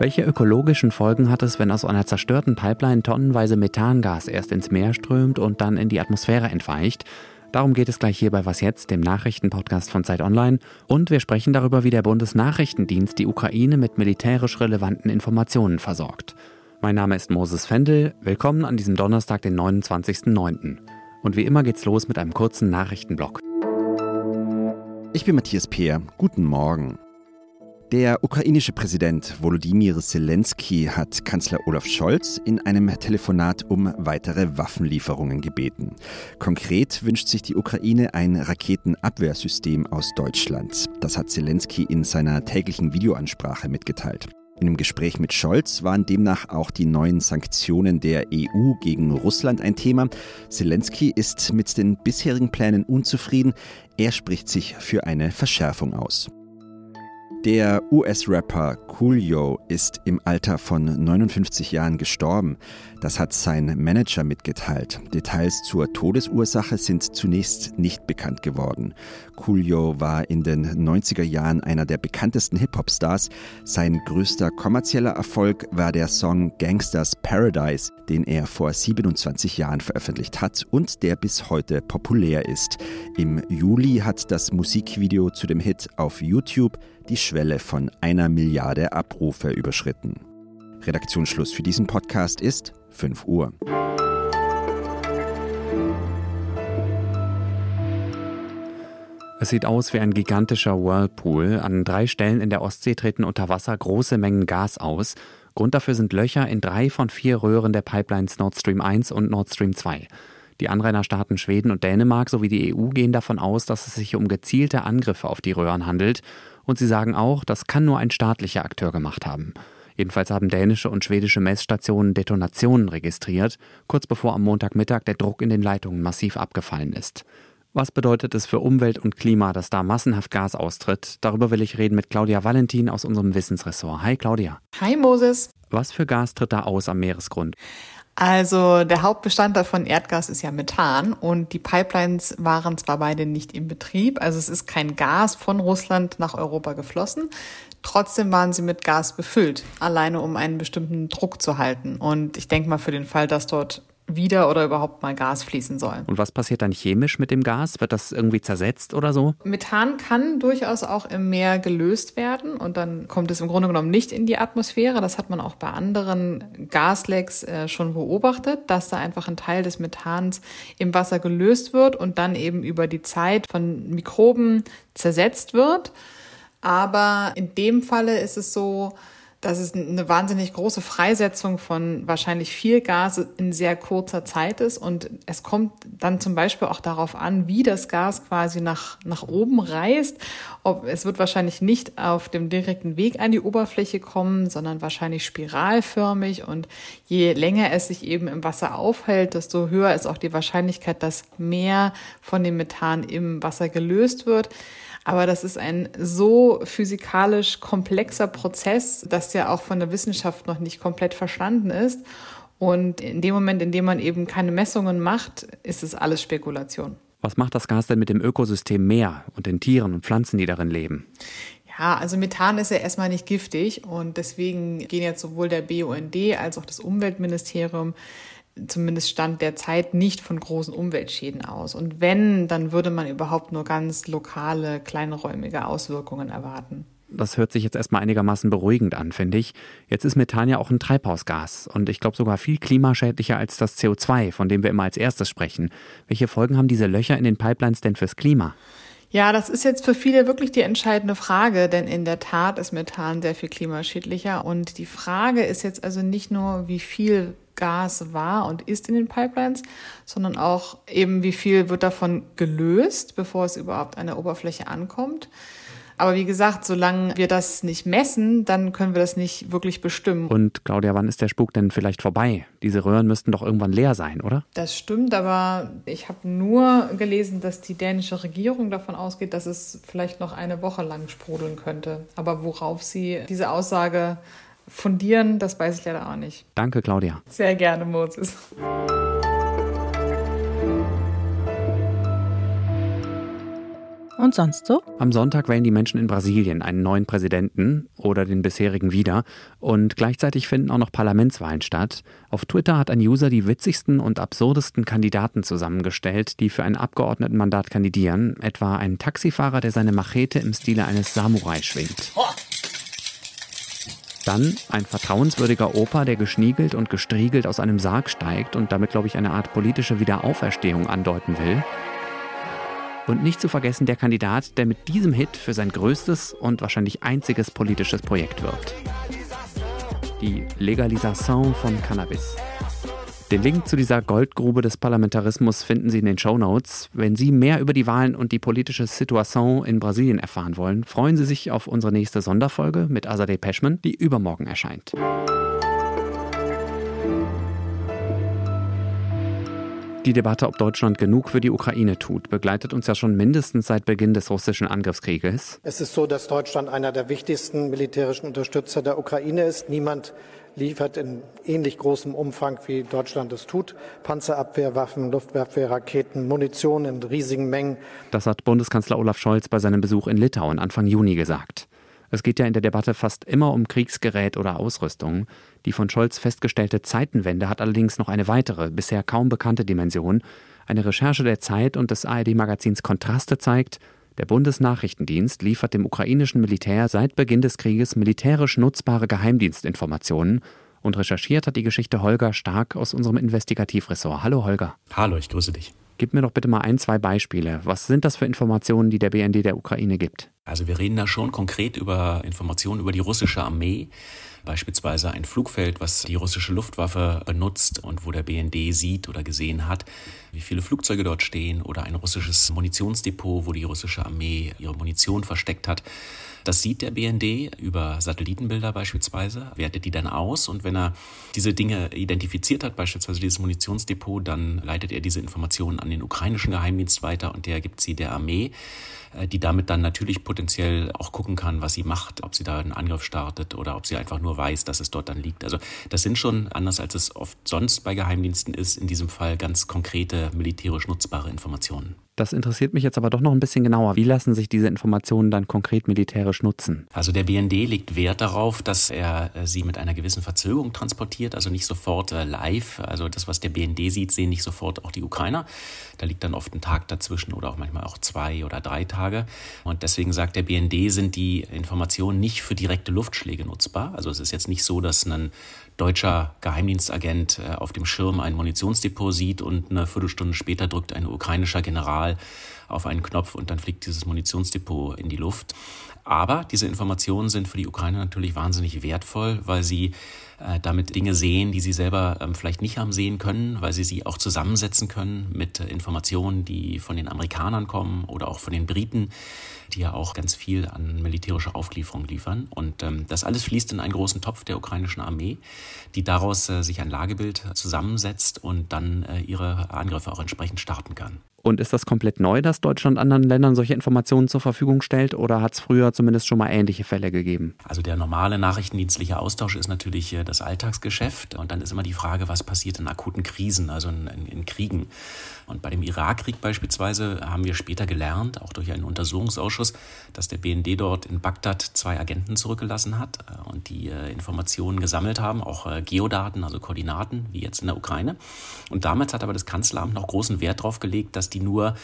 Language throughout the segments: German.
Welche ökologischen Folgen hat es, wenn aus einer zerstörten Pipeline tonnenweise Methangas erst ins Meer strömt und dann in die Atmosphäre entweicht? Darum geht es gleich hier bei Was jetzt, dem Nachrichtenpodcast von Zeit Online. Und wir sprechen darüber, wie der Bundesnachrichtendienst die Ukraine mit militärisch relevanten Informationen versorgt. Mein Name ist Moses Fendel. Willkommen an diesem Donnerstag, den 29.09. Und wie immer geht's los mit einem kurzen Nachrichtenblock. Ich bin Matthias Peer. Guten Morgen. Der ukrainische Präsident Volodymyr Zelensky hat Kanzler Olaf Scholz in einem Telefonat um weitere Waffenlieferungen gebeten. Konkret wünscht sich die Ukraine ein Raketenabwehrsystem aus Deutschland. Das hat Zelensky in seiner täglichen Videoansprache mitgeteilt. In einem Gespräch mit Scholz waren demnach auch die neuen Sanktionen der EU gegen Russland ein Thema. Zelensky ist mit den bisherigen Plänen unzufrieden. Er spricht sich für eine Verschärfung aus. Der US-Rapper Coolio ist im Alter von 59 Jahren gestorben. Das hat sein Manager mitgeteilt. Details zur Todesursache sind zunächst nicht bekannt geworden. Coolio war in den 90er Jahren einer der bekanntesten Hip-Hop-Stars. Sein größter kommerzieller Erfolg war der Song Gangsters Paradise, den er vor 27 Jahren veröffentlicht hat und der bis heute populär ist. Im Juli hat das Musikvideo zu dem Hit auf YouTube die Schwelle von einer Milliarde Abrufe überschritten. Redaktionsschluss für diesen Podcast ist 5 Uhr. Es sieht aus wie ein gigantischer Whirlpool. An drei Stellen in der Ostsee treten unter Wasser große Mengen Gas aus. Grund dafür sind Löcher in drei von vier Röhren der Pipelines Nord Stream 1 und Nord Stream 2. Die Anrainerstaaten Schweden und Dänemark sowie die EU gehen davon aus, dass es sich um gezielte Angriffe auf die Röhren handelt. Und sie sagen auch, das kann nur ein staatlicher Akteur gemacht haben. Jedenfalls haben dänische und schwedische Messstationen Detonationen registriert, kurz bevor am Montagmittag der Druck in den Leitungen massiv abgefallen ist. Was bedeutet es für Umwelt und Klima, dass da massenhaft Gas austritt? Darüber will ich reden mit Claudia Valentin aus unserem Wissensressort. Hi Claudia. Hi Moses. Was für Gas tritt da aus am Meeresgrund? Also der Hauptbestandteil von Erdgas ist ja Methan und die Pipelines waren zwar beide nicht in Betrieb, also es ist kein Gas von Russland nach Europa geflossen, trotzdem waren sie mit Gas befüllt, alleine um einen bestimmten Druck zu halten. Und ich denke mal für den Fall, dass dort wieder oder überhaupt mal Gas fließen soll. Und was passiert dann chemisch mit dem Gas? Wird das irgendwie zersetzt oder so? Methan kann durchaus auch im Meer gelöst werden und dann kommt es im Grunde genommen nicht in die Atmosphäre. Das hat man auch bei anderen Gaslecks äh, schon beobachtet, dass da einfach ein Teil des Methans im Wasser gelöst wird und dann eben über die Zeit von Mikroben zersetzt wird. Aber in dem Falle ist es so, dass es eine wahnsinnig große Freisetzung von wahrscheinlich viel Gas in sehr kurzer Zeit ist. Und es kommt dann zum Beispiel auch darauf an, wie das Gas quasi nach, nach oben reist. Ob, es wird wahrscheinlich nicht auf dem direkten Weg an die Oberfläche kommen, sondern wahrscheinlich spiralförmig. Und je länger es sich eben im Wasser aufhält, desto höher ist auch die Wahrscheinlichkeit, dass mehr von dem Methan im Wasser gelöst wird. Aber das ist ein so physikalisch komplexer Prozess, dass ja auch von der Wissenschaft noch nicht komplett verstanden ist. Und in dem Moment, in dem man eben keine Messungen macht, ist es alles Spekulation. Was macht das Gas denn mit dem Ökosystem Meer und den Tieren und Pflanzen, die darin leben? Ja, also Methan ist ja erstmal nicht giftig und deswegen gehen jetzt sowohl der BUND als auch das Umweltministerium zumindest Stand der Zeit nicht von großen Umweltschäden aus. Und wenn, dann würde man überhaupt nur ganz lokale, kleinräumige Auswirkungen erwarten. Das hört sich jetzt erstmal einigermaßen beruhigend an, finde ich. Jetzt ist Methan ja auch ein Treibhausgas und ich glaube sogar viel klimaschädlicher als das CO2, von dem wir immer als erstes sprechen. Welche Folgen haben diese Löcher in den Pipelines denn fürs Klima? Ja, das ist jetzt für viele wirklich die entscheidende Frage, denn in der Tat ist Methan sehr viel klimaschädlicher. Und die Frage ist jetzt also nicht nur, wie viel Gas war und ist in den Pipelines, sondern auch eben, wie viel wird davon gelöst, bevor es überhaupt an der Oberfläche ankommt. Aber wie gesagt, solange wir das nicht messen, dann können wir das nicht wirklich bestimmen. Und Claudia, wann ist der Spuk denn vielleicht vorbei? Diese Röhren müssten doch irgendwann leer sein, oder? Das stimmt, aber ich habe nur gelesen, dass die dänische Regierung davon ausgeht, dass es vielleicht noch eine Woche lang sprudeln könnte. Aber worauf sie diese Aussage fundieren, das weiß ich leider auch nicht. Danke, Claudia. Sehr gerne, Moses. Und sonst so? Am Sonntag wählen die Menschen in Brasilien einen neuen Präsidenten oder den bisherigen wieder. Und gleichzeitig finden auch noch Parlamentswahlen statt. Auf Twitter hat ein User die witzigsten und absurdesten Kandidaten zusammengestellt, die für ein Abgeordnetenmandat kandidieren. Etwa ein Taxifahrer, der seine Machete im Stile eines Samurai schwingt. Dann ein vertrauenswürdiger Opa, der geschniegelt und gestriegelt aus einem Sarg steigt und damit, glaube ich, eine Art politische Wiederauferstehung andeuten will. Und nicht zu vergessen der Kandidat, der mit diesem Hit für sein größtes und wahrscheinlich einziges politisches Projekt wirbt. Die Legalisation von Cannabis. Den Link zu dieser Goldgrube des Parlamentarismus finden Sie in den Show Notes. Wenn Sie mehr über die Wahlen und die politische Situation in Brasilien erfahren wollen, freuen Sie sich auf unsere nächste Sonderfolge mit Azadeh Peschman, die übermorgen erscheint. Die Debatte, ob Deutschland genug für die Ukraine tut, begleitet uns ja schon mindestens seit Beginn des russischen Angriffskrieges. Es ist so, dass Deutschland einer der wichtigsten militärischen Unterstützer der Ukraine ist. Niemand liefert in ähnlich großem Umfang, wie Deutschland es tut, Panzerabwehrwaffen, Luftwaffenraketen, Munition in riesigen Mengen. Das hat Bundeskanzler Olaf Scholz bei seinem Besuch in Litauen Anfang Juni gesagt. Es geht ja in der Debatte fast immer um Kriegsgerät oder Ausrüstung. Die von Scholz festgestellte Zeitenwende hat allerdings noch eine weitere, bisher kaum bekannte Dimension. Eine Recherche der Zeit und des ARD-Magazins Kontraste zeigt, der Bundesnachrichtendienst liefert dem ukrainischen Militär seit Beginn des Krieges militärisch nutzbare Geheimdienstinformationen und recherchiert hat die Geschichte Holger Stark aus unserem Investigativressort. Hallo Holger. Hallo, ich grüße dich. Gib mir doch bitte mal ein, zwei Beispiele. Was sind das für Informationen, die der BND der Ukraine gibt? Also wir reden da schon konkret über Informationen über die russische Armee, beispielsweise ein Flugfeld, was die russische Luftwaffe benutzt und wo der BND sieht oder gesehen hat, wie viele Flugzeuge dort stehen oder ein russisches Munitionsdepot, wo die russische Armee ihre Munition versteckt hat. Das sieht der BND über Satellitenbilder beispielsweise, wertet die dann aus und wenn er diese Dinge identifiziert hat, beispielsweise dieses Munitionsdepot, dann leitet er diese Informationen an den ukrainischen Geheimdienst weiter und der gibt sie der Armee. Äh, die damit dann natürlich potenziell auch gucken kann, was sie macht, ob sie da einen Angriff startet oder ob sie einfach nur weiß, dass es dort dann liegt. Also das sind schon, anders als es oft sonst bei Geheimdiensten ist, in diesem Fall ganz konkrete militärisch nutzbare Informationen. Das interessiert mich jetzt aber doch noch ein bisschen genauer. Wie lassen sich diese Informationen dann konkret militärisch nutzen? Also der BND legt Wert darauf, dass er äh, sie mit einer gewissen Verzögerung transportiert, also nicht sofort äh, live. Also das, was der BND sieht, sehen nicht sofort auch die Ukrainer. Da liegt dann oft ein Tag dazwischen oder auch manchmal auch zwei oder drei Tage. Und deswegen sagt der BND, sind die Informationen nicht für direkte Luftschläge nutzbar. Also es ist jetzt nicht so, dass ein deutscher Geheimdienstagent äh, auf dem Schirm ein Munitionsdepot sieht und eine Viertelstunde später drückt ein ukrainischer General mal. Auf einen Knopf und dann fliegt dieses Munitionsdepot in die Luft. Aber diese Informationen sind für die Ukraine natürlich wahnsinnig wertvoll, weil sie äh, damit Dinge sehen, die sie selber ähm, vielleicht nicht haben sehen können, weil sie sie auch zusammensetzen können mit äh, Informationen, die von den Amerikanern kommen oder auch von den Briten, die ja auch ganz viel an militärischer Auflieferung liefern. Und ähm, das alles fließt in einen großen Topf der ukrainischen Armee, die daraus äh, sich ein Lagebild zusammensetzt und dann äh, ihre Angriffe auch entsprechend starten kann. Und ist das komplett neu, dass Deutschland anderen Ländern solche Informationen zur Verfügung stellt oder hat es früher zumindest schon mal ähnliche Fälle gegeben? Also der normale nachrichtendienstliche Austausch ist natürlich äh, das Alltagsgeschäft und dann ist immer die Frage, was passiert in akuten Krisen, also in, in, in Kriegen. Und bei dem Irakkrieg beispielsweise haben wir später gelernt, auch durch einen Untersuchungsausschuss, dass der BND dort in Bagdad zwei Agenten zurückgelassen hat äh, und die äh, Informationen gesammelt haben, auch Geodaten, also Koordinaten, wie jetzt in der Ukraine. Und damals hat aber das Kanzleramt noch großen Wert darauf gelegt, dass die nur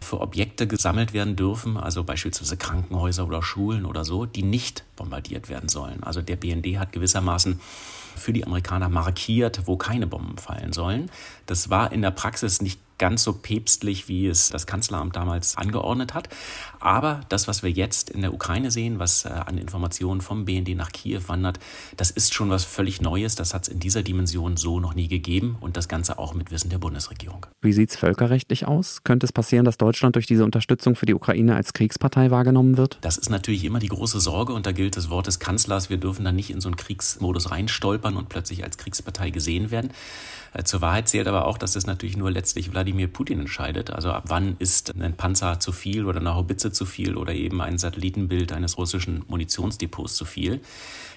für Objekte gesammelt werden dürfen, also beispielsweise Krankenhäuser oder Schulen oder so, die nicht bombardiert werden sollen. Also der BND hat gewissermaßen für die Amerikaner markiert, wo keine Bomben fallen sollen. Das war in der Praxis nicht ganz so päpstlich, wie es das Kanzleramt damals angeordnet hat. Aber das, was wir jetzt in der Ukraine sehen, was äh, an Informationen vom BND nach Kiew wandert, das ist schon was völlig Neues. Das hat es in dieser Dimension so noch nie gegeben und das Ganze auch mit Wissen der Bundesregierung. Wie sieht es völkerrechtlich aus? Könnte es passieren, dass Deutschland durch diese Unterstützung für die Ukraine als Kriegspartei wahrgenommen wird? Das ist natürlich immer die große Sorge und da gilt das Wort des Kanzlers, wir dürfen da nicht in so einen Kriegsmodus reinstolpern und plötzlich als Kriegspartei gesehen werden. Äh, zur Wahrheit zählt aber auch, dass es natürlich nur letztlich Wladimir Wladimir Putin entscheidet. Also ab wann ist ein Panzer zu viel oder eine Haubitze zu viel oder eben ein Satellitenbild eines russischen Munitionsdepots zu viel.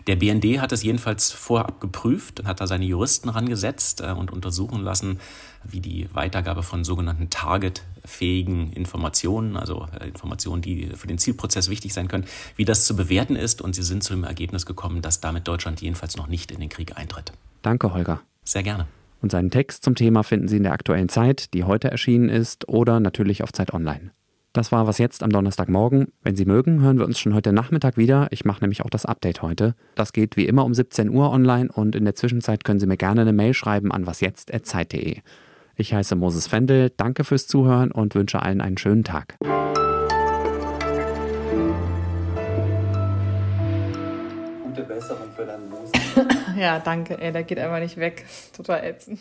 Der BND hat es jedenfalls vorab geprüft und hat da seine Juristen rangesetzt äh, und untersuchen lassen, wie die Weitergabe von sogenannten targetfähigen Informationen, also äh, Informationen, die für den Zielprozess wichtig sein können, wie das zu bewerten ist. Und sie sind zu dem Ergebnis gekommen, dass damit Deutschland jedenfalls noch nicht in den Krieg eintritt. Danke, Holger. Sehr gerne. Und seinen Text zum Thema finden Sie in der aktuellen Zeit, die heute erschienen ist, oder natürlich auf Zeit Online. Das war was jetzt am Donnerstagmorgen. Wenn Sie mögen, hören wir uns schon heute Nachmittag wieder. Ich mache nämlich auch das Update heute. Das geht wie immer um 17 Uhr online und in der Zwischenzeit können Sie mir gerne eine Mail schreiben an wasjetzt.zeit.de. Ich heiße Moses Fendel, danke fürs Zuhören und wünsche allen einen schönen Tag. Gute Besserung für deinen. Ja, danke, ey, der geht einfach nicht weg. Total ätzend.